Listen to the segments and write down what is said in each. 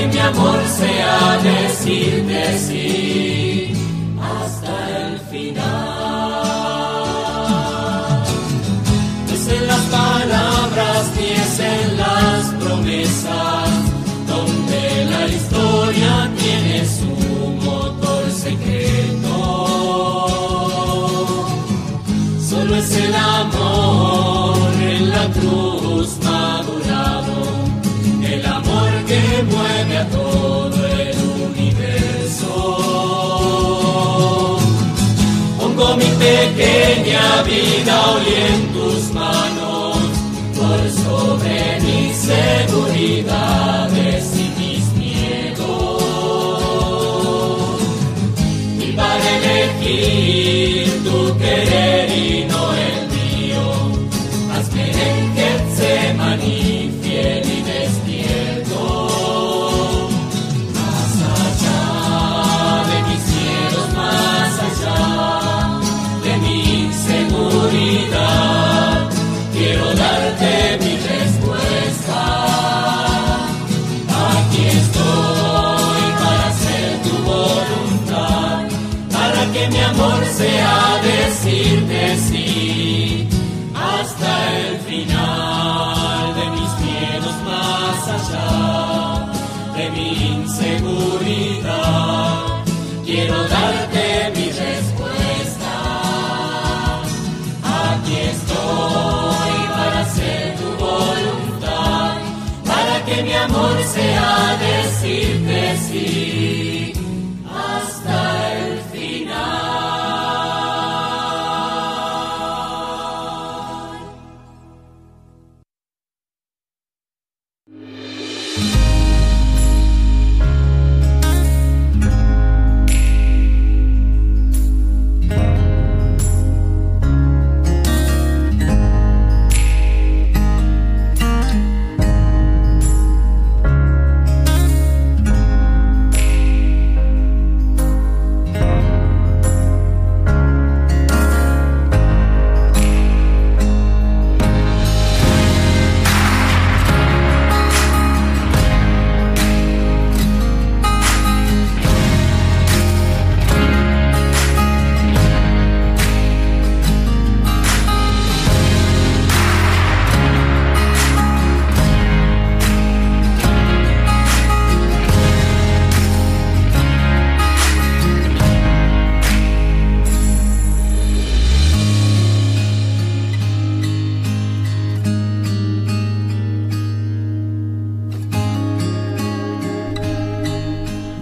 que mi amor sea decirte sí hasta el final. Es en las palabras ni es en las promesas donde la historia tiene su motor secreto. Solo es el amor en la cruz todo el universo. Pongo mi pequeña vida hoy en tus manos, por sobre mis seguridades amor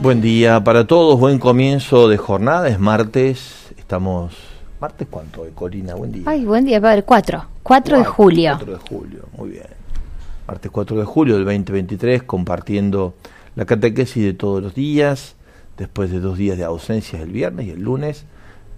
Buen día para todos, buen comienzo de jornada, es martes, estamos... ¿Martes cuánto, Corina? Buen día. Ay, buen día, padre, 4, 4 de julio. 4 de julio, muy bien. Martes 4 de julio del 2023, compartiendo la catequesis de todos los días, después de dos días de ausencias el viernes y el lunes,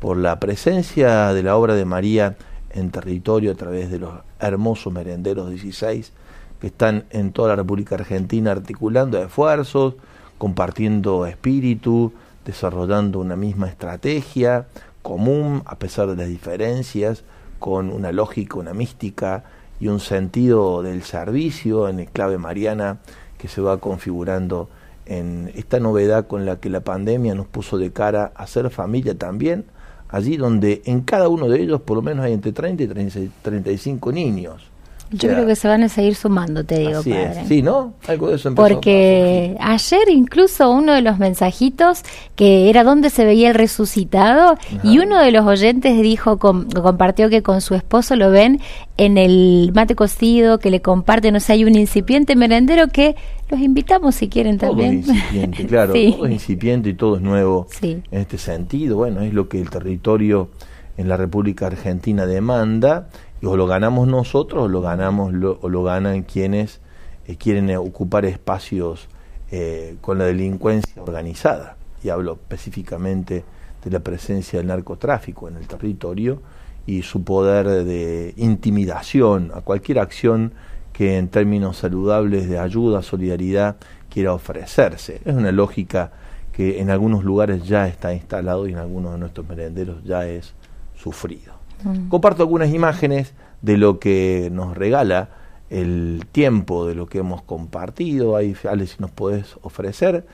por la presencia de la obra de María en territorio a través de los hermosos merenderos 16 que están en toda la República Argentina articulando esfuerzos, compartiendo espíritu, desarrollando una misma estrategia común a pesar de las diferencias, con una lógica, una mística y un sentido del servicio en clave mariana que se va configurando en esta novedad con la que la pandemia nos puso de cara a ser familia también, allí donde en cada uno de ellos por lo menos hay entre 30 y 35 niños. Yo creo que se van a seguir sumando, te digo, padre. Sí, ¿no? Algo de eso empezó Porque ayer incluso uno de los mensajitos que era donde se veía el resucitado y uno de los oyentes dijo, compartió que con su esposo lo ven en el mate cocido, que le comparten, o sea, hay un incipiente merendero que los invitamos si quieren también. Todo incipiente, claro, todo es incipiente y todo es nuevo en este sentido. Bueno, es lo que el territorio en la República Argentina demanda o lo ganamos nosotros o lo ganamos o lo ganan quienes eh, quieren ocupar espacios eh, con la delincuencia organizada y hablo específicamente de la presencia del narcotráfico en el territorio y su poder de intimidación a cualquier acción que en términos saludables de ayuda, solidaridad quiera ofrecerse. Es una lógica que en algunos lugares ya está instalado y en algunos de nuestros merenderos ya es sufrido. Mm. Comparto algunas imágenes de lo que nos regala el tiempo de lo que hemos compartido. Ahí, Ale, si nos podés ofrecer.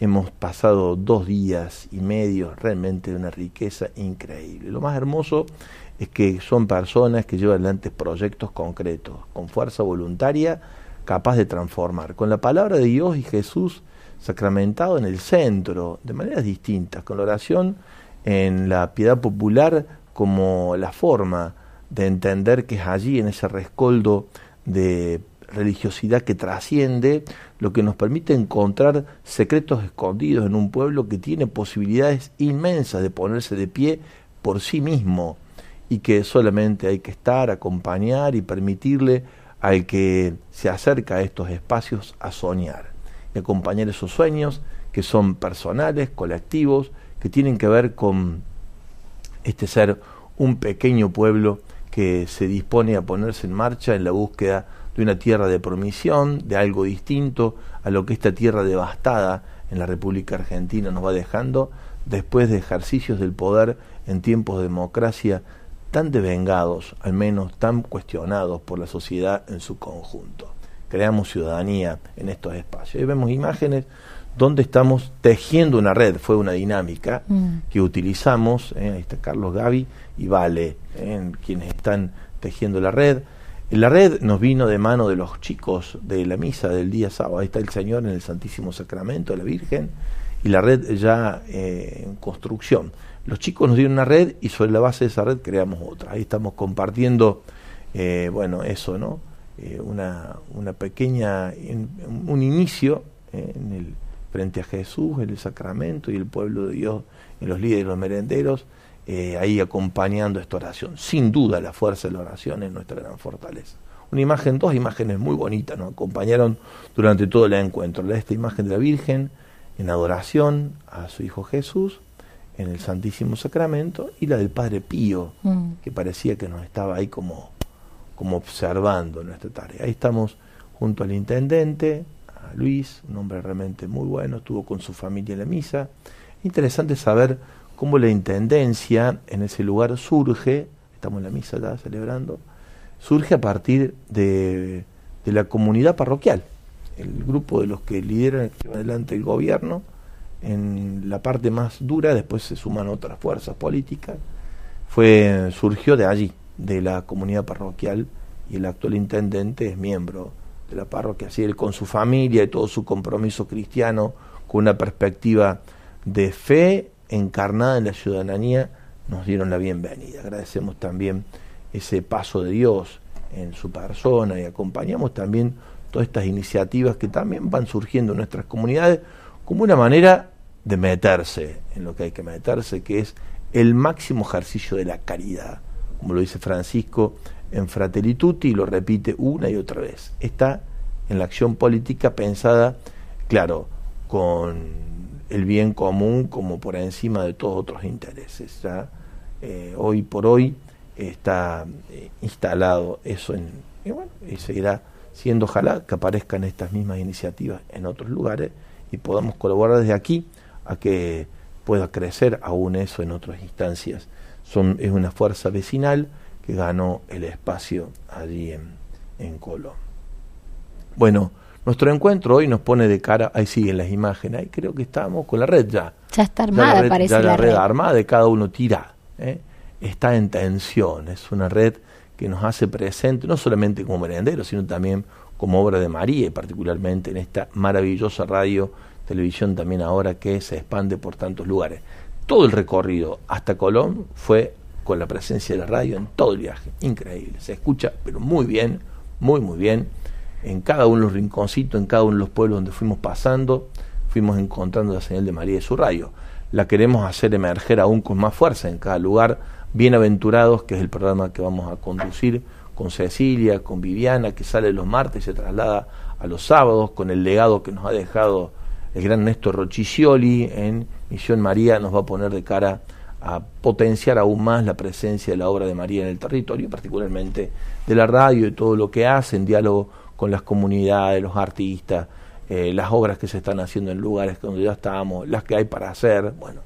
Hemos pasado dos días y medio realmente de una riqueza increíble. Lo más hermoso es que son personas que llevan adelante proyectos concretos, con fuerza voluntaria, capaz de transformar. Con la palabra de Dios y Jesús sacramentado en el centro, de maneras distintas, con la oración en la piedad popular como la forma de entender que es allí, en ese rescoldo de religiosidad que trasciende, lo que nos permite encontrar secretos escondidos en un pueblo que tiene posibilidades inmensas de ponerse de pie por sí mismo y que solamente hay que estar, acompañar y permitirle al que se acerca a estos espacios a soñar y acompañar esos sueños que son personales, colectivos, que tienen que ver con este ser un pequeño pueblo que se dispone a ponerse en marcha en la búsqueda de una tierra de promisión, de algo distinto a lo que esta tierra devastada en la República Argentina nos va dejando después de ejercicios del poder en tiempos de democracia tan devengados, al menos tan cuestionados por la sociedad en su conjunto. Creamos ciudadanía en estos espacios. Y vemos imágenes donde estamos tejiendo una red, fue una dinámica mm. que utilizamos, eh, ahí está Carlos Gavi y Vale, eh, quienes están tejiendo la red. La red nos vino de mano de los chicos de la misa del día sábado, ahí está el Señor en el Santísimo Sacramento de la Virgen y la red ya eh, en construcción. Los chicos nos dieron una red y sobre la base de esa red creamos otra. Ahí estamos compartiendo, bueno, eso, ¿no? una, una pequeña, un inicio en el frente a Jesús, el sacramento y el pueblo de Dios, en los líderes y los merenderos, eh, ahí acompañando esta oración. Sin duda la fuerza de la oración es nuestra gran fortaleza. Una imagen, dos imágenes muy bonitas nos acompañaron durante todo el encuentro. Esta imagen de la Virgen en adoración a su Hijo Jesús en el Santísimo Sacramento y la del Padre Pío, mm. que parecía que nos estaba ahí como, como observando nuestra tarea. Ahí estamos junto al intendente, Luis, un hombre realmente muy bueno, estuvo con su familia en la misa. Interesante saber cómo la intendencia en ese lugar surge, estamos en la misa ya celebrando, surge a partir de, la comunidad parroquial, el grupo de los que lideran adelante el gobierno, en la parte más dura, después se suman otras fuerzas políticas, fue, surgió de allí, de la comunidad parroquial, y el actual intendente es miembro de la parroquia, así él con su familia y todo su compromiso cristiano, con una perspectiva de fe encarnada en la ciudadanía, nos dieron la bienvenida. Agradecemos también ese paso de Dios en su persona y acompañamos también todas estas iniciativas que también van surgiendo en nuestras comunidades como una manera de meterse en lo que hay que meterse, que es el máximo ejercicio de la caridad, como lo dice Francisco en Fratelli Tutti y lo repite una y otra vez. Está en la acción política pensada, claro, con el bien común como por encima de todos otros intereses. Ya, eh, hoy por hoy está eh, instalado eso en, y, bueno, y seguirá siendo ojalá que aparezcan estas mismas iniciativas en otros lugares y podamos colaborar desde aquí a que pueda crecer aún eso en otras instancias. Son, es una fuerza vecinal que ganó el espacio allí en, en Colón. Bueno, nuestro encuentro hoy nos pone de cara, ahí siguen las imágenes, ahí creo que estamos con la red ya. Ya está armada, la parece la, red, armada, de cada uno tira. ¿eh? Está en tensión, es una red que nos hace presente, no solamente como merendero, sino también como obra de María, y particularmente en esta maravillosa radio, televisión también ahora que se expande por tantos lugares. Todo el recorrido hasta Colón fue con la presencia de la radio en todo el viaje, increíble, se escucha, pero muy bien, muy, muy bien, en cada uno de los rinconcitos, en cada uno de los pueblos donde fuimos pasando, fuimos encontrando la señal de María y su radio. La queremos hacer emerger aún con más fuerza en cada lugar, Bienaventurados, que es el programa que vamos a conducir con Cecilia, con Viviana, que sale los martes y se traslada a los sábados, con el legado que nos ha dejado el gran Néstor Rochicioli en Misión María, nos va a poner de cara a potenciar aún más la presencia de la obra de María en el territorio, particularmente de la radio y todo lo que hace en diálogo con las comunidades, los artistas, eh, las obras que se están haciendo en lugares donde ya estamos, las que hay para hacer, bueno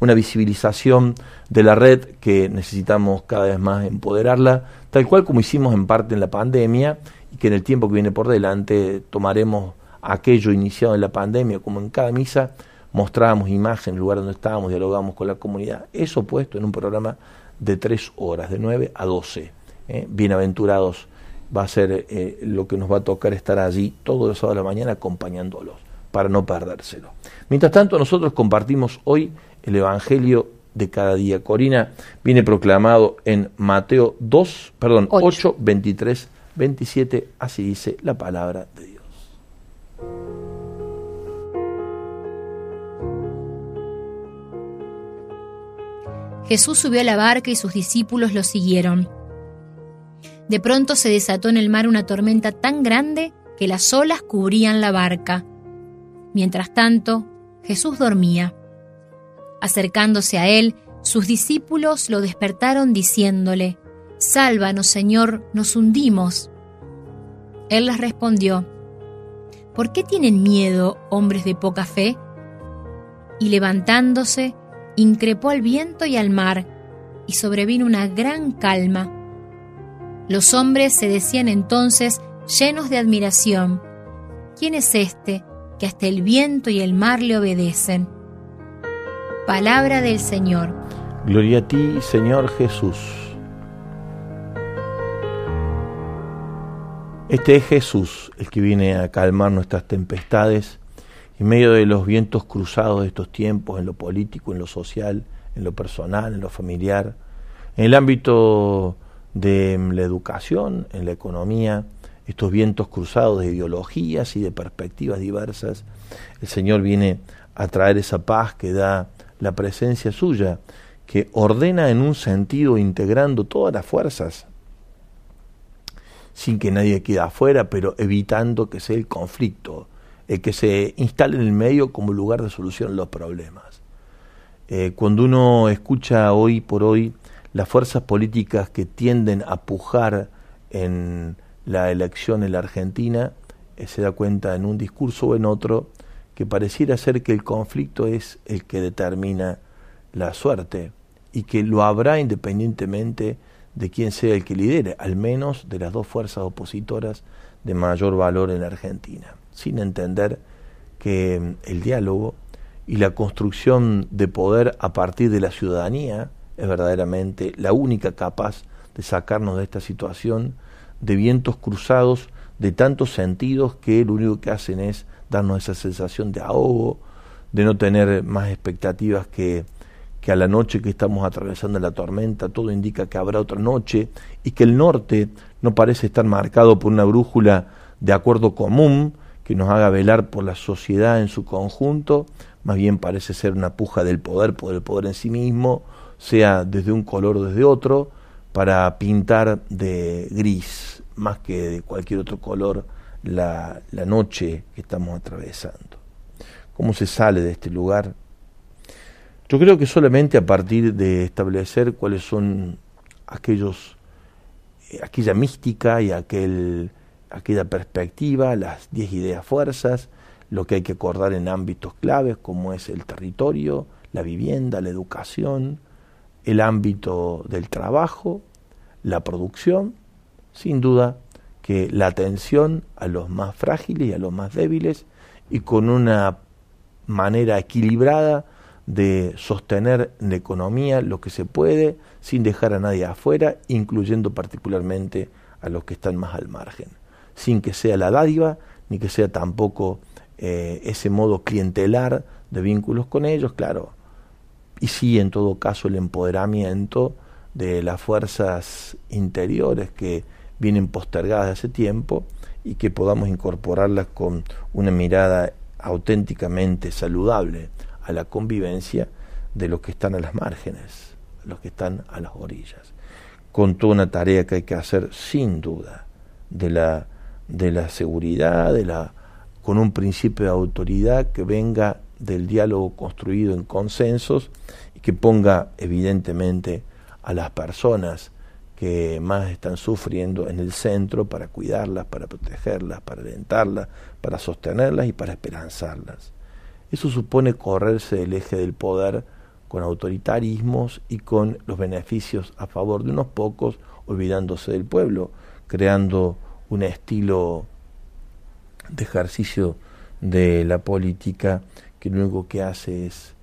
una visibilización de la red que necesitamos cada vez más empoderarla, tal cual como hicimos en parte en la pandemia y que en el tiempo que viene por delante tomaremos aquello iniciado en la pandemia, como en cada misa mostrábamos imágenes en el lugar donde estábamos, dialogamos con la comunidad, eso puesto en un programa de tres horas, de nueve a doce. ¿eh? Bienaventurados va a ser eh, lo que nos va a tocar estar allí todos los sábados de la mañana acompañándolos para no perdérselo. Mientras tanto, nosotros compartimos hoy el Evangelio de cada día. Corina viene proclamado en Mateo 2, perdón, 8, 23, 27, así dice la palabra de Dios. Jesús subió a la barca y sus discípulos lo siguieron. De pronto se desató en el mar una tormenta tan grande que las olas cubrían la barca. Mientras tanto, Jesús dormía. Acercándose a él, sus discípulos lo despertaron diciéndole, Sálvanos, Señor, nos hundimos. Él les respondió, ¿Por qué tienen miedo, hombres de poca fe? Y levantándose, increpó al viento y al mar, y sobrevino una gran calma. Los hombres se decían entonces, llenos de admiración, ¿quién es este que hasta el viento y el mar le obedecen? Palabra del Señor. Gloria a ti, Señor Jesús. Este es Jesús, el que viene a calmar nuestras tempestades en medio de los vientos cruzados de estos tiempos, en lo político, en lo social, en lo personal, en lo familiar, en el ámbito de la educación, en la economía, estos vientos cruzados de ideologías y de perspectivas diversas. El Señor viene a traer esa paz que da la presencia suya, que ordena en un sentido integrando todas las fuerzas, sin que nadie quede afuera, pero evitando que sea el conflicto, el que se instale en el medio como lugar de solución a los problemas. Eh, cuando uno escucha hoy por hoy las fuerzas políticas que tienden a pujar en la elección en la Argentina, eh, se da cuenta en un discurso o en otro que pareciera ser que el conflicto es el que determina la suerte y que lo habrá independientemente de quién sea el que lidere, al menos de las dos fuerzas opositoras de mayor valor en la Argentina, sin entender que mm, el diálogo y la construcción de poder a partir de la ciudadanía es verdaderamente la única capaz de sacarnos de esta situación de vientos cruzados de tantos sentidos que lo único que hacen es darnos esa sensación de ahogo, de no tener más expectativas que, que a la noche que estamos atravesando la tormenta, todo indica que habrá otra noche y que el norte no parece estar marcado por una brújula de acuerdo común que nos haga velar por la sociedad en su conjunto, más bien parece ser una puja del poder por el poder en sí mismo, sea desde un color o desde otro, para pintar de gris, más que de cualquier otro color, la, la noche que estamos atravesando. ¿Cómo se sale de este lugar? Yo creo que solamente a partir de establecer cuáles son aquellos, eh, aquella mística y aquel, aquella perspectiva, las diez ideas fuerzas, lo que hay que acordar en ámbitos claves como es el territorio, la vivienda, la educación, el ámbito del trabajo, la producción, sin duda que la atención a los más frágiles y a los más débiles y con una manera equilibrada de sostener la economía lo que se puede sin dejar a nadie afuera, incluyendo particularmente a los que están más al margen, sin que sea la dádiva ni que sea tampoco eh, ese modo clientelar de vínculos con ellos, claro, y sí en todo caso el empoderamiento de las fuerzas interiores que vienen postergadas hace tiempo y que podamos incorporarlas con una mirada auténticamente saludable a la convivencia de los que están a las márgenes, los que están a las orillas, con toda una tarea que hay que hacer sin duda de la, de la seguridad, de la, con un principio de autoridad que venga del diálogo construido en consensos y que ponga evidentemente a las personas que más están sufriendo en el centro para cuidarlas, para protegerlas, para alentarlas, para sostenerlas y para esperanzarlas. Eso supone correrse del eje del poder con autoritarismos y con los beneficios a favor de unos pocos, olvidándose del pueblo, creando un estilo de ejercicio de la política que lo único que hace es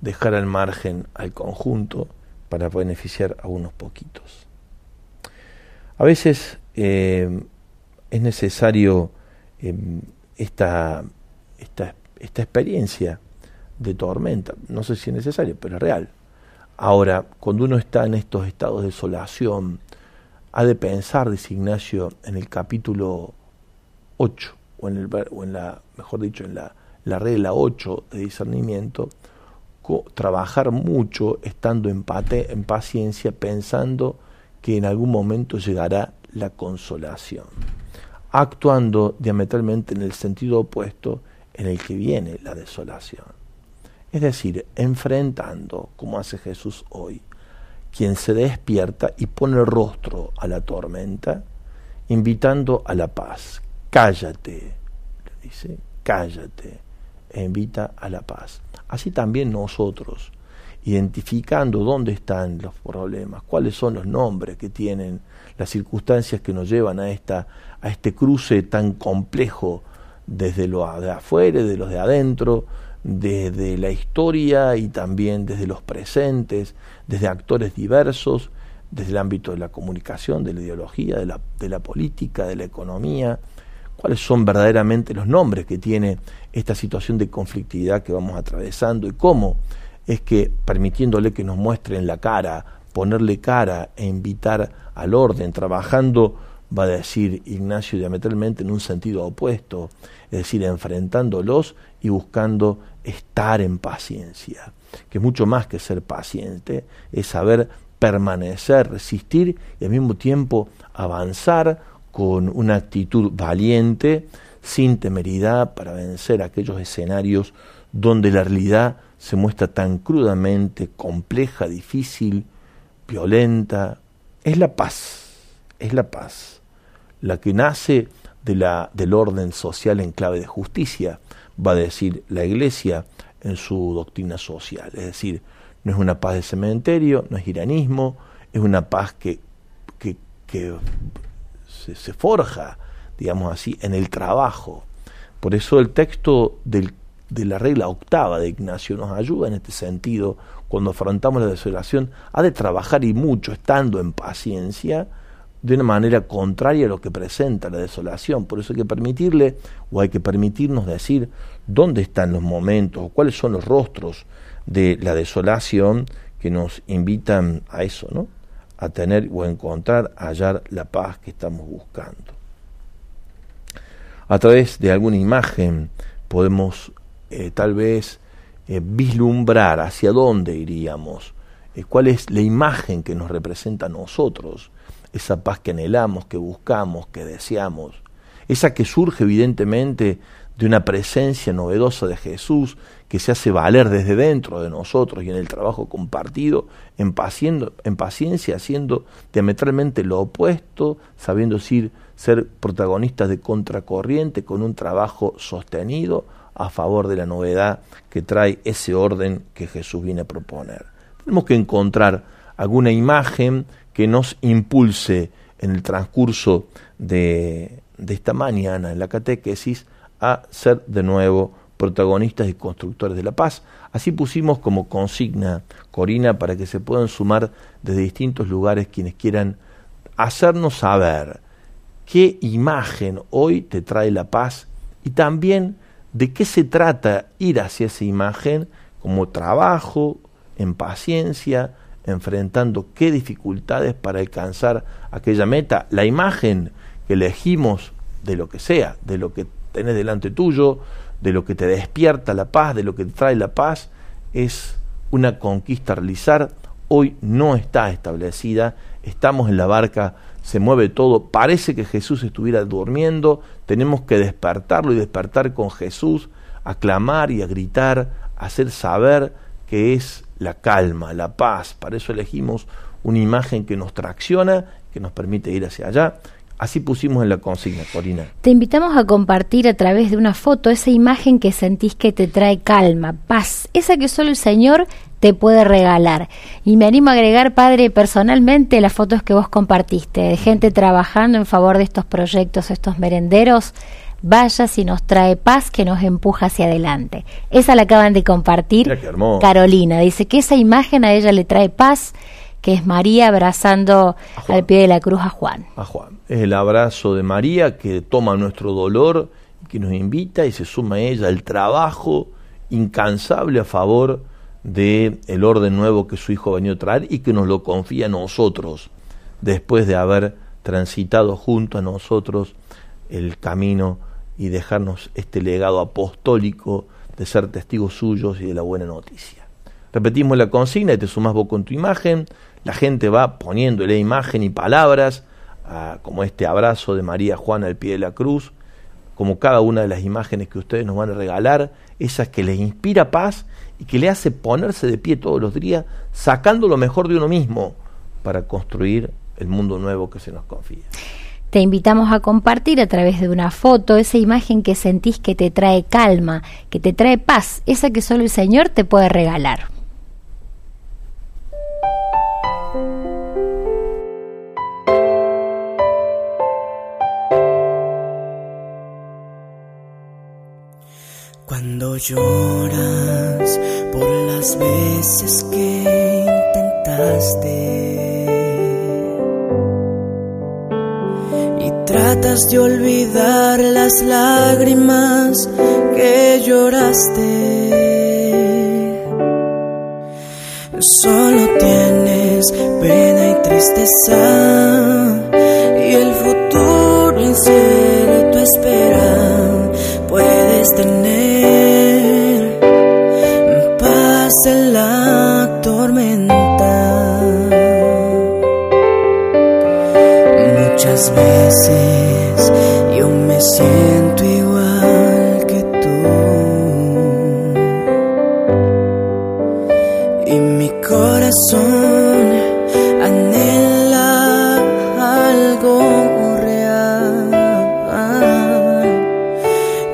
dejar al margen al conjunto para beneficiar a unos poquitos. A veces eh, es necesario eh, esta, esta, esta experiencia de tormenta, no sé si es necesario, pero es real. Ahora, cuando uno está en estos estados de desolación, ha de pensar, dice Ignacio, en el capítulo 8, o en, la, mejor dicho, en la, la regla 8 de discernimiento, trabajar mucho estando en, en paciencia, pensando que en algún momento llegará la consolación, actuando diametralmente en el sentido opuesto en el que viene la desolación. Es decir, enfrentando, como hace Jesús hoy, quien se despierta y pone rostro a la tormenta, invitando a la paz. Cállate, le dice, cállate, e invita a la paz. Así también nosotros, identificando dónde están los problemas, cuáles son los nombres que tienen, las circunstancias que nos llevan a, esta, a este cruce tan complejo desde lo de afuera, de los de adentro, desde la historia y también desde los presentes, desde actores diversos, desde el ámbito de la comunicación, de la ideología, de la, política, de la economía, cuáles son verdaderamente los nombres que tiene esta situación de conflictividad que vamos atravesando y cómo es que permitiéndole que nos muestren la cara, ponerle cara e invitar al orden, trabajando, va a decir Ignacio diametralmente en un sentido opuesto, es decir, enfrentándolos y buscando estar en paciencia, que mucho más que ser paciente, es saber permanecer, resistir y al mismo tiempo avanzar con una actitud valiente, sin temeridad, para vencer aquellos escenarios donde la realidad se muestra tan crudamente compleja, difícil, violenta. Es la paz, es la paz, la que nace de la, del orden social en clave de justicia, va a decir la Iglesia en su doctrina social. Es decir, no es una paz de cementerio, no es iranismo, es una paz que, que, se, forja, digamos así, en el trabajo. Por eso el texto del, de la regla octava de Ignacio nos ayuda en este sentido. Cuando afrontamos la desolación, ha de trabajar y mucho, estando en paciencia, de una manera contraria a lo que presenta la desolación. Por eso hay que permitirle, o hay que permitirnos decir dónde están los momentos, cuáles son los rostros de la desolación que nos invitan a eso, ¿no? a tener o encontrar, hallar la paz que estamos buscando. A través de alguna imagen podemos eh, tal vez eh, vislumbrar hacia dónde iríamos, eh, cuál es la imagen que nos representa a nosotros, esa paz que anhelamos, que buscamos, que deseamos, esa que surge evidentemente de una presencia novedosa de Jesús que se hace valer desde dentro de nosotros y en el trabajo compartido, en, en paciencia, haciendo diametralmente lo opuesto, sabiendo ser, ser protagonistas de contracorriente con un trabajo sostenido a favor de la novedad que trae ese orden que Jesús viene a proponer. Tenemos que encontrar alguna imagen que nos impulse en el transcurso de, esta mañana en la catequesis a ser de nuevo protagonistas y constructores de la paz. Así pusimos como consigna, Corina, para que se puedan sumar desde distintos lugares quienes quieran hacernos saber qué imagen hoy te trae la paz y también de qué se trata ir hacia esa imagen como trabajo, en paciencia, enfrentando qué dificultades para alcanzar aquella meta. La imagen que elegimos de lo que sea, de lo que tenés delante tuyo, de lo que te despierta la paz, de lo que te trae la paz, es una conquista a realizar. Hoy no está establecida, estamos en la barca, se mueve todo, parece que Jesús estuviera durmiendo, tenemos que despertarlo y despertar con Jesús, a clamar y a gritar, hacer saber que es la calma, la paz. Para eso elegimos una imagen que nos tracciona, que nos permite ir hacia allá, Así pusimos en la consigna, Corina. Te invitamos a compartir a través de una foto esa imagen que sentís que te trae calma, paz, esa que solo el Señor te puede regalar. Y me animo a agregar, Padre, personalmente las fotos que vos compartiste, de gente trabajando en favor de estos proyectos, estos merenderos. Vaya si nos trae paz que nos empuja hacia adelante. Esa la acaban de compartir Carolina. Dice que esa imagen a ella le trae paz que es María abrazando al pie de la cruz a Juan. A Juan. Es el abrazo de María que toma nuestro dolor, que nos invita y se suma a ella el trabajo incansable a favor de el orden nuevo que su hijo venido a traer y que nos lo confía a nosotros después de haber transitado junto a nosotros el camino y dejarnos este legado apostólico de ser testigos suyos y de la buena noticia. Repetimos la consigna y te sumas vos con tu imagen, la gente va poniéndole imagen y palabras, como este abrazo de María Juana al pie de la cruz, como cada una de las imágenes que ustedes nos van a regalar, esas que les inspira paz y que le hace ponerse de pie todos los días, sacando lo mejor de uno mismo para construir el mundo nuevo que se nos confía. Te invitamos a compartir a través de una foto esa imagen que sentís que te trae calma, que te trae paz, esa que solo el Señor te puede regalar. Cuando lloras por las veces que intentaste tratas de olvidar las lágrimas que lloraste, solo tienes pena y tristeza y el futuro incierto espera. Puedes tener en la Muchas veces yo me siento igual que tú. Y mi corazón anhela algo real.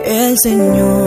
El Señor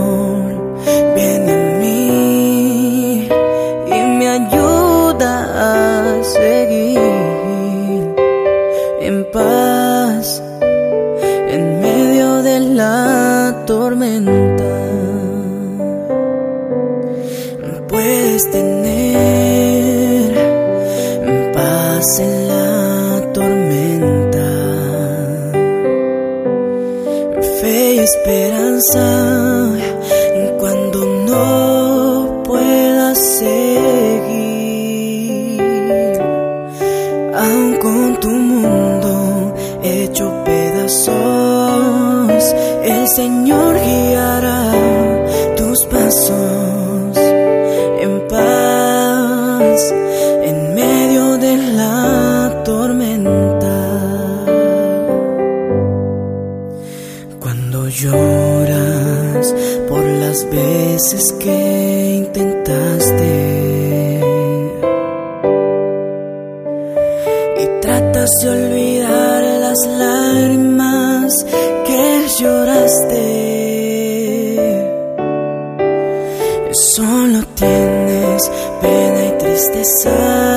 pena y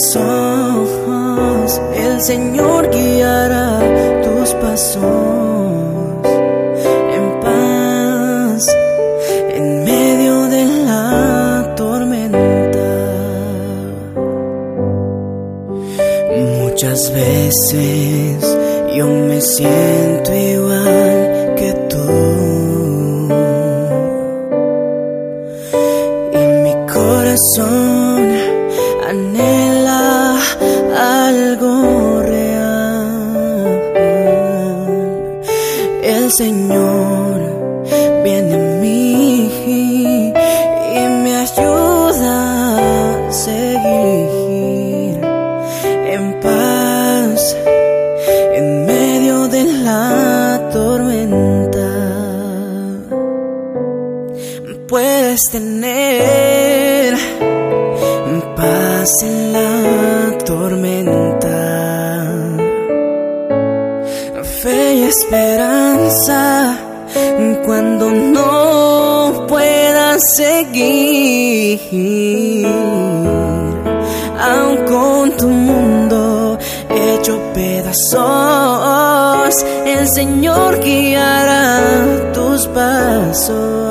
pedazos, el Señor guiará tus pasos en paz en medio de la tormenta. Muchas veces yo me siento Puedes tener paz en la tormenta fe y esperanza cuando no puedas seguir. Aun con tu mundo hecho pedazos, el Señor guiará tus pasos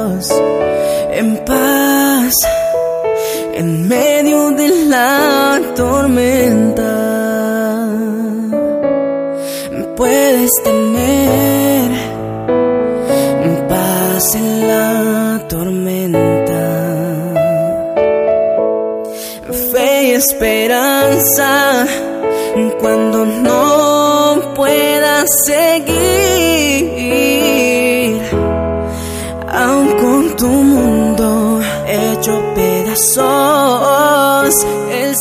paz en medio de la tormenta puedes tener paz en la tormenta, fe y esperanza cuando no puedas seguir,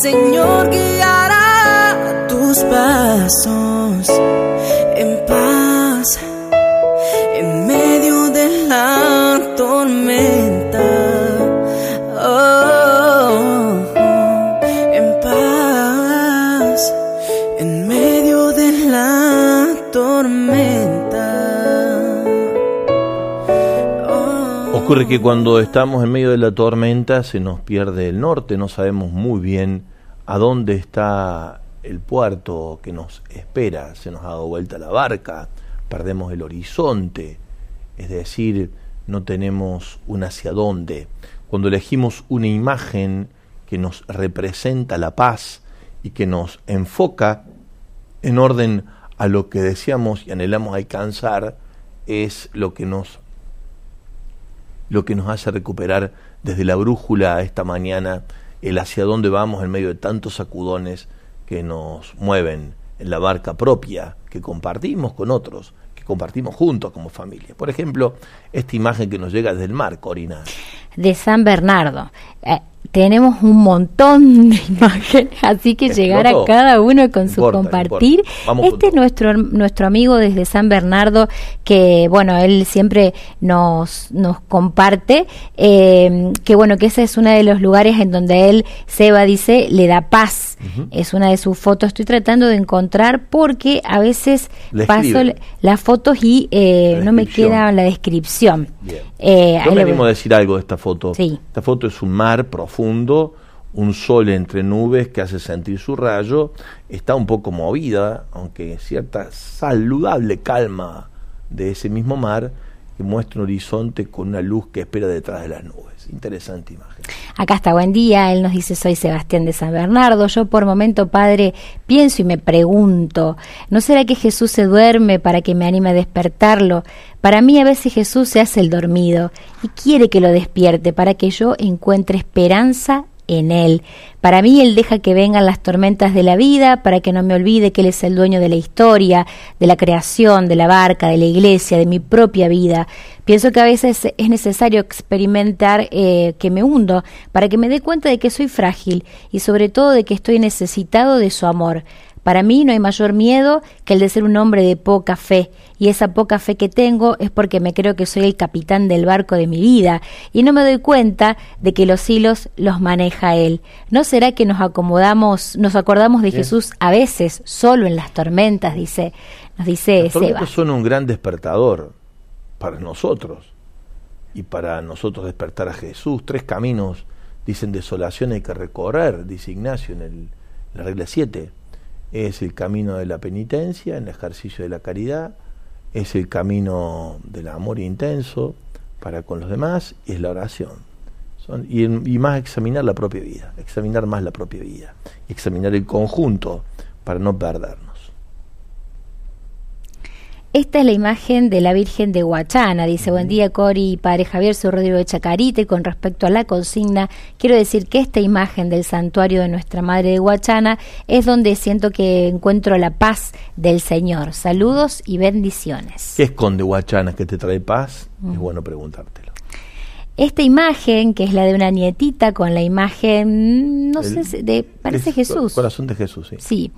Señor guiará tus pasos Ocurre que cuando estamos en medio de la tormenta se nos pierde el norte, no sabemos muy bien a dónde está el puerto que nos espera, se nos ha dado vuelta la barca, perdemos el horizonte, es decir, no tenemos un hacia dónde. Cuando elegimos una imagen que nos representa la paz y que nos enfoca en orden a lo que deseamos y anhelamos alcanzar, es lo que nos lo que nos hace recuperar desde la brújula esta mañana el hacia dónde vamos en medio de tantos sacudones que nos mueven en la barca propia que compartimos con otros, que compartimos juntos como familia. Por ejemplo, esta imagen que nos llega desde el mar, Corina. De San Bernardo. Eh, tenemos un montón de imágenes, así que llegar a cada uno con su compartir. Este es nuestro nuestro amigo desde San Bernardo que bueno él siempre nos nos comparte eh, que bueno que ese es uno de los lugares en donde él Seba dice le da paz. Uh -huh. Es una de sus fotos. Estoy tratando de encontrar porque a veces Le paso las fotos y eh, La no me queda la descripción. Bien. Eh, Yo me animo a decir algo de esta foto. Sí. Esta foto es un mar profundo, un sol entre nubes que hace sentir su rayo. Está un poco movida, aunque cierta saludable calma de ese mismo mar. que muestra un horizonte con una luz que espera detrás de las nubes. Interesante imagen. Acá está, buen día. Él nos dice, soy Sebastián de San Bernardo. Yo por momento, Padre, pienso y me pregunto, ¿no será que Jesús se duerme para que me anime a despertarlo? Para mí a veces Jesús se hace el dormido y quiere que lo despierte para que yo encuentre esperanza en Él. Para mí Él deja que vengan las tormentas de la vida para que no me olvide que Él es el dueño de la historia, de la creación, de la barca, de la iglesia, de mi propia vida. Pienso que a veces es necesario experimentar eh, que me hundo para que me dé cuenta de que soy frágil y sobre todo de que estoy necesitado de su amor. Para mí no hay mayor miedo que el de ser un hombre de poca fe, y esa poca fe que tengo es porque me creo que soy el capitán del barco de mi vida, y no me doy cuenta de que los hilos los maneja Él. ¿No será que nos acomodamos, nos acordamos de Jesús a veces, solo en las tormentas, dice, nos dice Las tormentas son un gran despertador para nosotros, y para nosotros despertar a Jesús. Tres caminos, dicen, desolación hay que recorrer, dice Ignacio en, el, la regla 7 es el camino de la penitencia, en el ejercicio de la caridad, es el camino del amor intenso para con los demás y es la oración. y, y, más examinar la propia vida, examinar más la propia vida, examinar el conjunto para no perdernos. Esta es la imagen de la Virgen de Huachana. Dice, buen día Cori y Padre Javier, soy Rodrigo de Chacarite. Con respecto a la consigna, quiero decir que esta imagen del santuario de Nuestra Madre de Huachana es donde siento que encuentro la paz del Señor. Saludos y bendiciones. ¿Qué esconde Huachana que te trae paz? Es bueno preguntártelo. Esta imagen, que es la de una nietita con la imagen, no sé, de, parece Jesús. Corazón de Jesús, sí. Sí.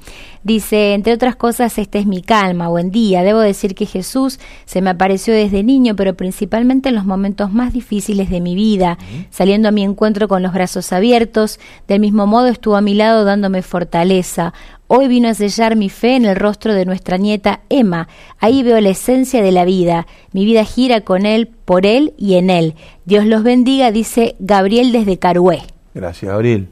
Dice, entre otras cosas, esta es mi calma, buen día. Debo decir que Jesús se me apareció desde niño, pero principalmente en los momentos más difíciles de mi vida, saliendo a mi encuentro con los brazos abiertos. Del mismo modo estuvo a mi lado dándome fortaleza. Hoy vino a sellar mi fe en el rostro de nuestra nieta Emma. Ahí veo la esencia de la vida. Mi vida gira con él, por él y en él. Dios los bendiga, dice Gabriel desde Carué. Gracias, Gabriel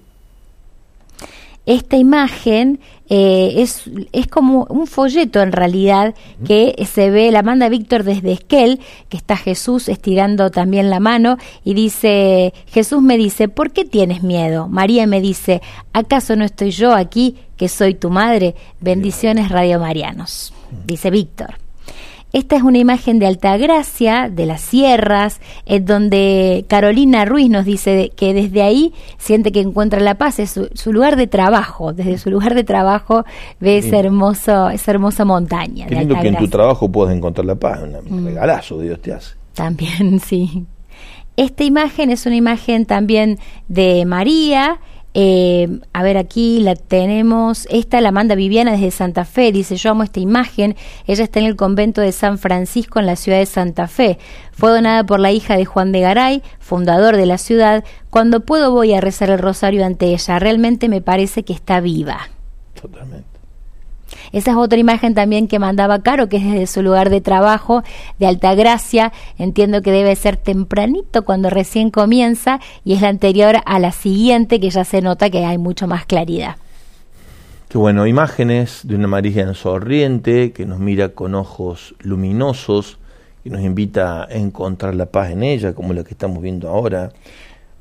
esta imagen eh, es, es como un folleto en realidad que se ve, la manda Víctor desde Esquel, que está Jesús estirando también la mano y dice, Jesús me dice, ¿por qué tienes miedo? María me dice, ¿acaso no estoy yo aquí que soy tu madre? Bendiciones Radio Marianos, dice Víctor. Esta es una imagen de Altagracia, de las sierras, en donde Carolina Ruiz nos dice que desde ahí siente que encuentra la paz, es su, lugar de trabajo, desde su lugar de trabajo ve ese hermoso, esa hermosa montaña. Qué lindo que en tu trabajo puedas encontrar la paz, un mm. regalazo Dios te hace. También, sí. Esta imagen es una imagen también de María, eh, a ver, aquí la tenemos. Esta la manda Viviana desde Santa Fe. Dice: Yo amo esta imagen. Ella está en el convento de San Francisco en la ciudad de Santa Fe. Fue donada por la hija de Juan de Garay, fundador de la ciudad. Cuando puedo, voy a rezar el rosario ante ella. Realmente me parece que está viva. Totalmente. Esa es otra imagen también que mandaba Caro, que es desde su lugar de trabajo de Altagracia. Entiendo que debe ser tempranito cuando recién comienza y es la anterior a la siguiente que ya se nota que hay mucho más claridad. Qué bueno, imágenes de una María sonriente que nos mira con ojos luminosos y nos invita a encontrar la paz en ella, como la que estamos viendo ahora.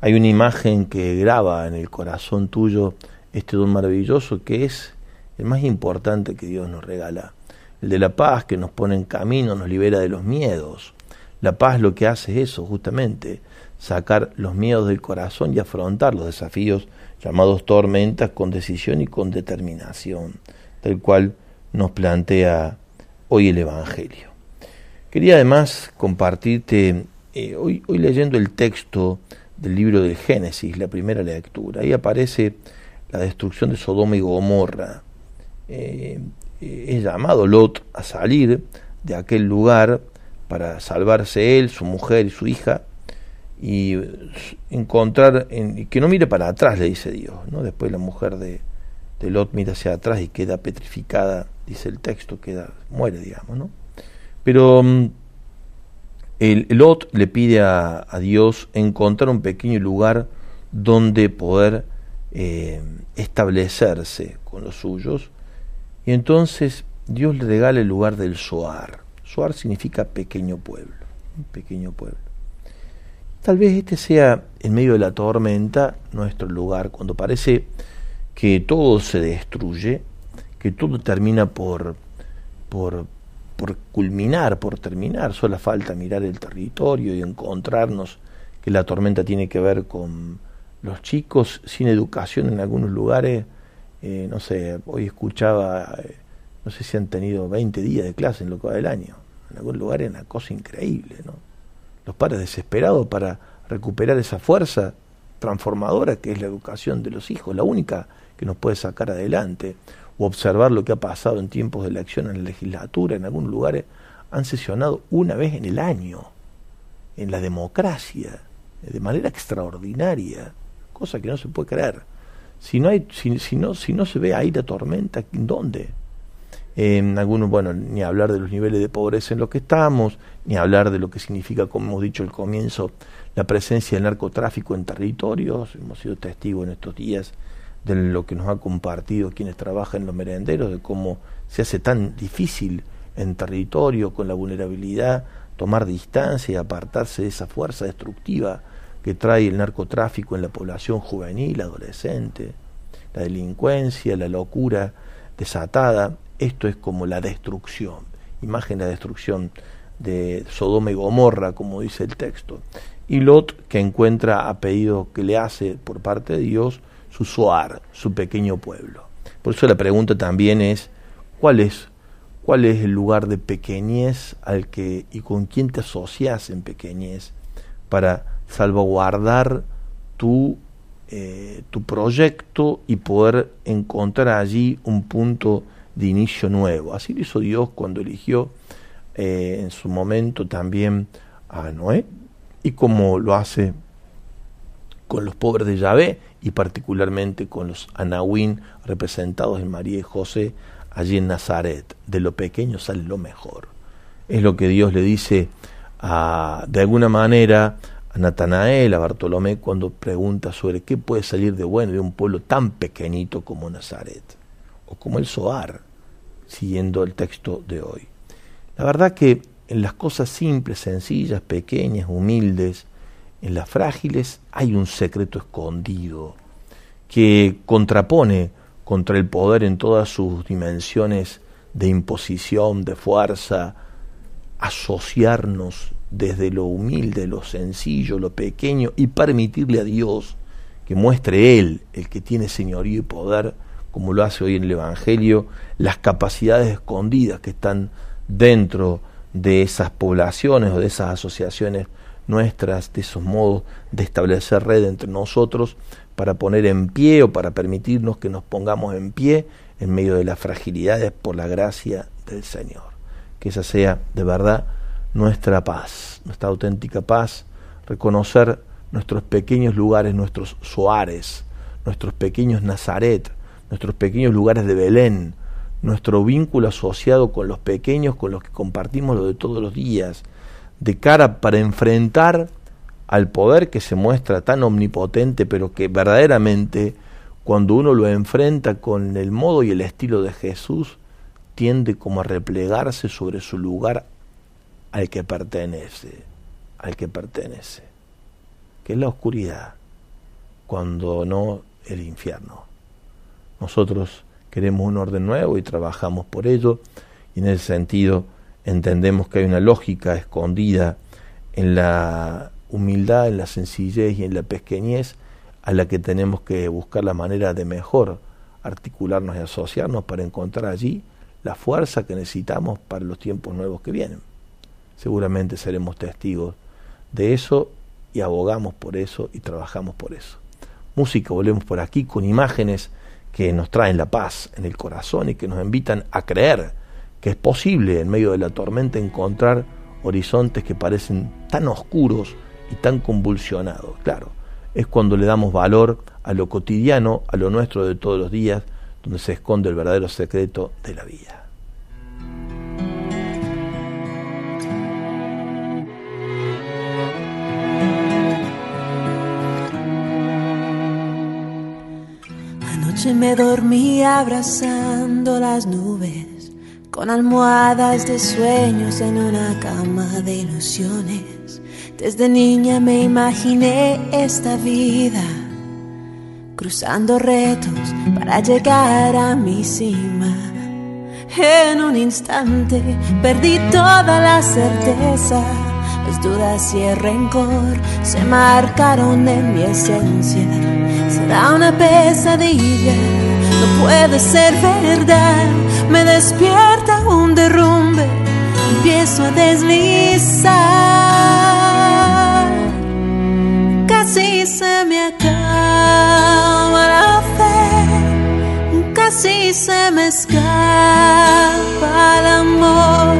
Hay una imagen que graba en el corazón tuyo este don maravilloso que es el más importante que Dios nos regala, el de la paz que nos pone en camino, nos libera de los miedos. La paz lo que hace es eso, justamente, sacar los miedos del corazón y afrontar los desafíos llamados tormentas con decisión y con determinación, tal cual nos plantea hoy el Evangelio. Quería además compartirte, eh, hoy, hoy leyendo el texto del libro del Génesis, la primera lectura, ahí aparece la destrucción de Sodoma y Gomorra, eh, es llamado Lot a salir de aquel lugar para salvarse él, su mujer y su hija, y encontrar, en, que no mire para atrás, le dice Dios. ¿no? Después la mujer de, Lot mira hacia atrás y queda petrificada, dice el texto, queda, muere, digamos. ¿no? Pero mm, el, Lot le pide a, Dios encontrar un pequeño lugar donde poder eh, establecerse con los suyos y entonces Dios le regala el lugar del Soar. Soar significa pequeño pueblo. un pequeño pueblo. Tal vez este sea, en medio de la tormenta, nuestro lugar, cuando parece que todo se destruye, que todo termina por, por, por culminar, por terminar. Solo falta mirar el territorio y encontrarnos que la tormenta tiene que ver con los chicos sin educación en algunos lugares. Eh, no sé, hoy escuchaba, eh, no sé si han tenido 20 días de clase en lo que va del año. En algún lugar es una cosa increíble, ¿no? Los padres desesperados para recuperar esa fuerza transformadora que es la educación de los hijos, la única que nos puede sacar adelante, o observar lo que ha pasado en tiempos de elección en la legislatura, en algunos lugares han sesionado una vez en el año, en la democracia, de manera extraordinaria, cosa que no se puede creer. Si no, hay, si, no, si no se ve ahí la tormenta, ¿dónde? En algunos, bueno, ni hablar de los niveles de pobreza en los que estamos, ni hablar de lo que significa, como hemos dicho al comienzo, la presencia del narcotráfico en territorios. Hemos sido testigos en estos días de lo que nos ha compartido quienes trabajan en los merenderos, de cómo se hace tan difícil en territorio, con la vulnerabilidad, tomar distancia y apartarse de esa fuerza destructiva que trae el narcotráfico en la población juvenil, adolescente, la delincuencia, la locura desatada. Esto es como la destrucción, imagen de la destrucción de Sodoma y Gomorra, como dice el texto. Y Lot, que encuentra a pedido que le hace por parte de Dios su Soar, su pequeño pueblo. Por eso la pregunta también es, ¿cuál es, cuál es el lugar de pequeñez al que y con quién te asocias en pequeñez para salvaguardar tu, eh, tu proyecto y poder encontrar allí un punto de inicio nuevo. Así lo hizo Dios cuando eligió eh, en su momento también a Noé y como lo hace con los pobres de Yahvé y particularmente con los Anahuín representados en María y José allí en Nazaret. De lo pequeño sale lo mejor. Es lo que Dios le dice a, de alguna manera a Natanael, a Bartolomé, cuando pregunta sobre qué puede salir de bueno de un pueblo tan pequeñito como Nazaret, o como el Soar, siguiendo el texto de hoy. La verdad que en las cosas simples, sencillas, pequeñas, humildes, en las frágiles hay un secreto escondido que contrapone contra el poder en todas sus dimensiones de imposición, de fuerza, asociarnos desde lo humilde, lo sencillo, lo pequeño y permitirle a Dios que muestre Él, el que tiene señorío y poder, como lo hace hoy en el Evangelio, las capacidades escondidas que están dentro de esas poblaciones o de esas asociaciones nuestras, de esos modos de establecer red entre nosotros para poner en pie o para permitirnos que nos pongamos en pie en medio de las fragilidades por la gracia del Señor. Que esa sea de verdad nuestra paz, nuestra auténtica paz, reconocer nuestros pequeños lugares, nuestros soares, nuestros pequeños Nazaret, nuestros pequeños lugares de Belén, nuestro vínculo asociado con los pequeños con los que compartimos lo de todos los días, de cara para enfrentar al poder que se muestra tan omnipotente, pero que verdaderamente cuando uno lo enfrenta con el modo y el estilo de Jesús, tiende como a replegarse sobre su lugar al que pertenece, al que pertenece, que es la oscuridad, cuando no el infierno. Nosotros queremos un orden nuevo y trabajamos por ello y en ese sentido entendemos que hay una lógica escondida en la humildad, en la sencillez y en la pequeñez a la que tenemos que buscar la manera de mejor articularnos y asociarnos para encontrar allí la fuerza que necesitamos para los tiempos nuevos que vienen. Seguramente seremos testigos de eso y abogamos por eso y trabajamos por eso. Música, volvemos por aquí con imágenes que nos traen la paz en el corazón y que nos invitan a creer que es posible en medio de la tormenta encontrar horizontes que parecen tan oscuros y tan convulsionados. Claro, es cuando le damos valor a lo cotidiano, a lo nuestro de todos los días, donde se esconde el verdadero secreto de la vida. Me dormí abrazando las nubes con almohadas de sueños en una cama de ilusiones. Desde niña me imaginé esta vida, cruzando retos para llegar a mi cima. En un instante perdí toda la certeza, las dudas y el rencor se marcaron en mi esencia. Será una pesadilla, no puede ser verdad. Me despierta un derrumbe, empiezo a deslizar. Casi se me acaba la fe, casi se me escapa el amor,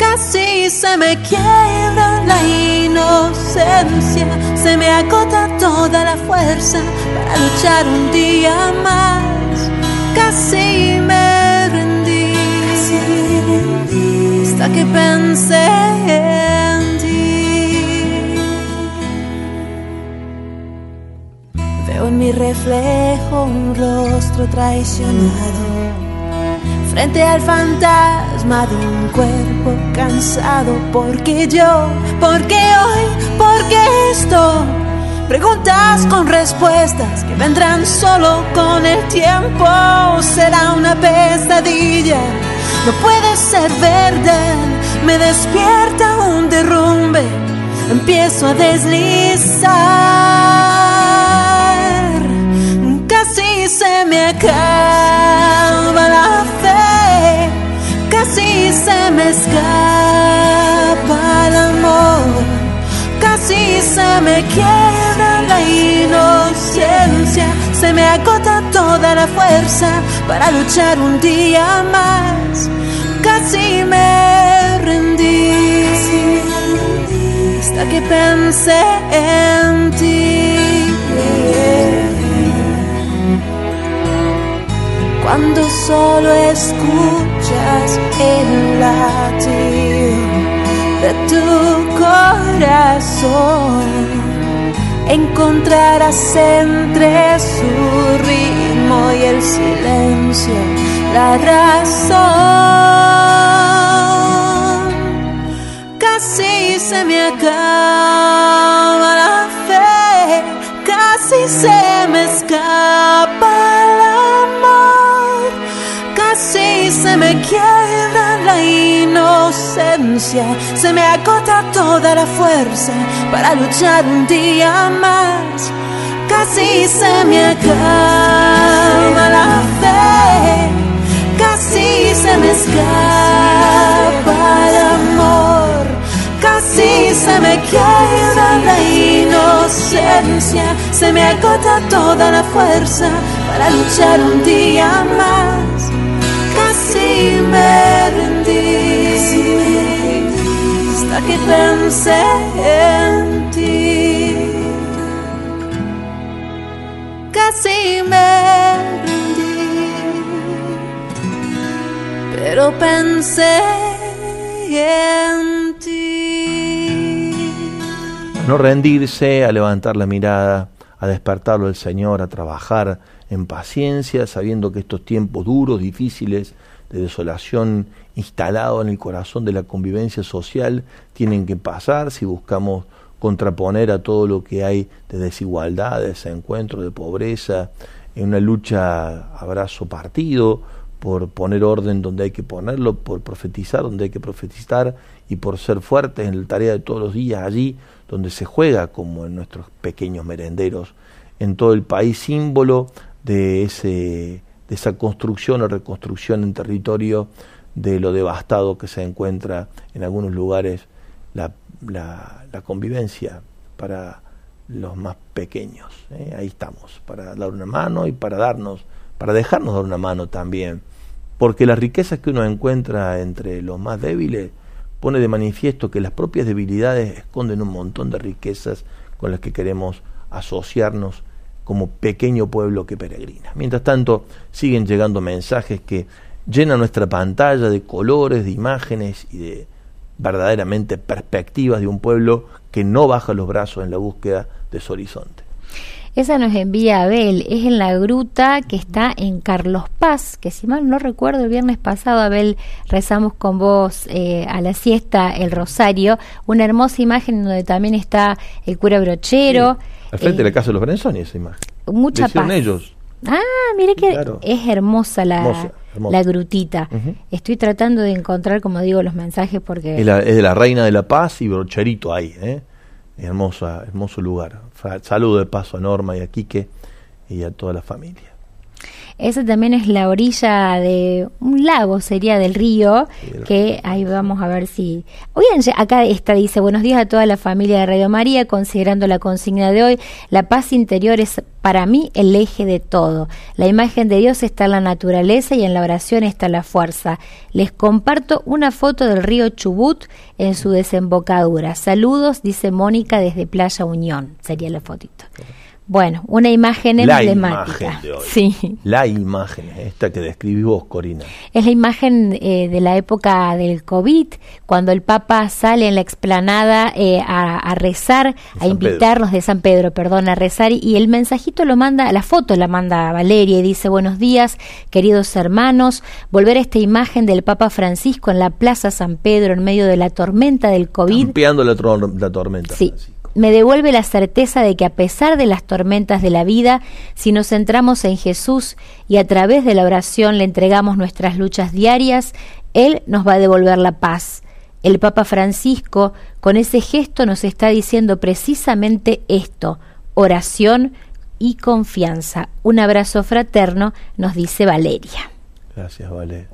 casi se me quiebra la inocencia, se me agota toda la fuerza para luchar un día más. Casi me hasta que pensé en ti. Veo en mi reflejo un rostro traicionado frente al fantasma de un cuerpo cansado. Porque yo, porque hoy, porque esto. Preguntas con respuestas que vendrán solo con el tiempo. Será una pesadilla no puede ser verdad. Me despierta un derrumbe, empiezo a deslizar. Casi se me acaba la fe, casi se me escapa el amor, casi se me quiebra la inocencia se me agota toda la fuerza para luchar un día más. Casi me rendí hasta que pensé en ti. Cuando solo escuchas el latido tu corazón encontrarás entre su ritmo y el silencio la razón. Casi se me acaba la fe, casi se me escapa el amor, casi se me quiebra la inocencia, se me agota toda la fuerza para luchar un día más. Casi se me acaba la fe, casi se me escapa el amor, casi se me queda la inocencia, se me agota toda la fuerza para luchar un día más. Casi me pensé en ti. Casi me rendí, pero pensé en ti. no rendirse, a levantar la mirada, a despertarlo el Señor, a trabajar en paciencia, sabiendo que estos tiempos duros, difíciles, de desolación instalado en el corazón de la convivencia social tienen que pasar si buscamos contraponer a todo lo que hay de desigualdad, de desencuentro, de pobreza, en una lucha abrazo partido, por poner orden donde hay que ponerlo, por profetizar donde hay que profetizar y por ser fuertes en la tarea de todos los días allí donde se juega, como en nuestros pequeños merenderos, en todo el país, símbolo de ese de esa construcción o reconstrucción en territorio de lo devastado que se encuentra en algunos lugares la, la, convivencia para los más pequeños. ¿eh? Ahí estamos, para dar una mano y para darnos, para dejarnos dar una mano también. Porque las riquezas que uno encuentra entre los más débiles pone de manifiesto que las propias debilidades esconden un montón de riquezas con las que queremos asociarnos como pequeño pueblo que peregrina. Mientras tanto, siguen llegando mensajes que llenan nuestra pantalla de colores, de imágenes y de verdaderamente perspectivas de un pueblo que no baja los brazos en la búsqueda de su horizonte. Esa nos envía Abel, es en la gruta que está en Carlos Paz, que si mal no recuerdo el viernes pasado, Abel, rezamos con vos eh, a la siesta el rosario, una hermosa imagen donde también está el cura brochero. al frente de la eh, casa de los Brenzoni esa imagen. Mucha paz. ellos. Ah, mire que es hermosa la, la grutita. Estoy tratando de encontrar, como digo, los mensajes porque... Es, de la Reina de la Paz y Brocherito ahí, ¿eh? Hermosa, hermoso lugar. Saludo de paso a Norma y a Quique y a toda la familia. Esa también es la orilla de un lago, sería del río, que ahí vamos a ver si... Hoy acá está, dice, buenos días a toda la familia de Radio María, considerando la consigna de hoy, la paz interior es para mí el eje de todo. La imagen de Dios está en la naturaleza y en la oración está la fuerza. Les comparto una foto del río Chubut en su desembocadura. Saludos, dice Mónica desde Playa Unión, sería la fotito. Bueno, una imagen emblemática. Sí. La imagen, esta que describí vos, Corina. Es la imagen eh, de la época del COVID, cuando el Papa sale en la explanada eh, a, rezar, a invitarlos de San Pedro, perdón, a rezar, y el mensajito lo manda, la foto la manda Valeria y dice, buenos días, queridos hermanos, volver a esta imagen del Papa Francisco en la Plaza San Pedro en medio de la tormenta del COVID. Campeando la, la tormenta. Sí me devuelve la certeza de que a pesar de las tormentas de la vida, si nos centramos en Jesús y a través de la oración le entregamos nuestras luchas diarias, Él nos va a devolver la paz. El Papa Francisco con ese gesto nos está diciendo precisamente esto, oración y confianza. Un abrazo fraterno, nos dice Valeria. Gracias, Valeria.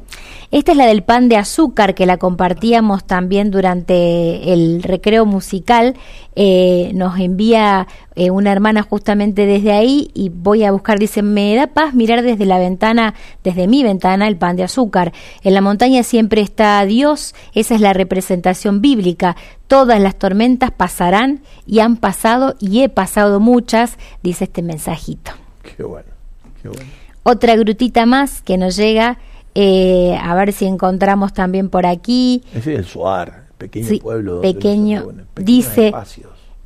Esta es la del pan de azúcar que la compartíamos también durante el recreo musical. Eh, nos envía eh, una hermana justamente desde ahí y voy a buscar, dice, me da paz mirar desde la ventana, desde mi ventana, el pan de azúcar. En la montaña siempre está Dios, esa es la representación bíblica. Todas las tormentas pasarán y han pasado y he pasado muchas, dice este mensajito. Qué bueno, qué bueno. Otra grutita más que nos llega eh, a ver si encontramos también por aquí. Es el Suar, pequeño pueblo. Pequeño. Dice,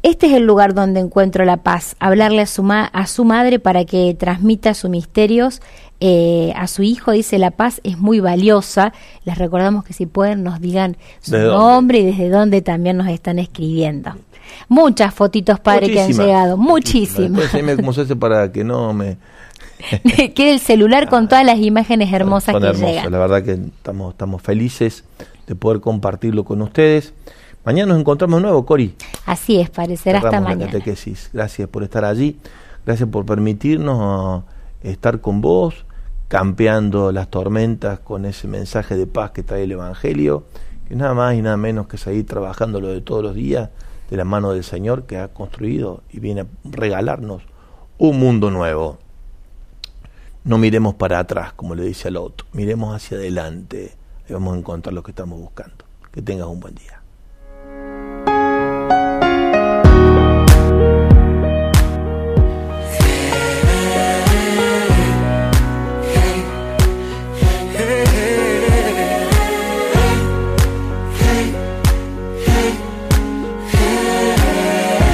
este es el lugar donde encuentro la paz. Hablarle a su, a su madre para que transmita sus misterios. Eh, a su hijo dice, la paz es muy valiosa. Les recordamos que si pueden nos digan su nombre y desde dónde también nos están escribiendo. Muchas fotitos, padre, que han llegado. Muchísimas. cómo se hace para que no me Quiere el celular con todas las imágenes hermosas que llegan. La verdad que estamos, estamos felices de poder compartirlo con ustedes. Mañana nos encontramos de nuevo, Cori. Así es, parecerá hasta mañana. Gracias por estar allí, gracias por permitirnos eh, estar con vos, campeando las tormentas con ese mensaje de paz que trae el Evangelio, que nada más y nada menos que seguir trabajando lo de todos los días de la mano del Señor que ha construido y viene a regalarnos un mundo nuevo. No miremos para atrás, como le dice al otro, miremos hacia adelante y vamos a encontrar lo que estamos buscando. Que tengas un buen día.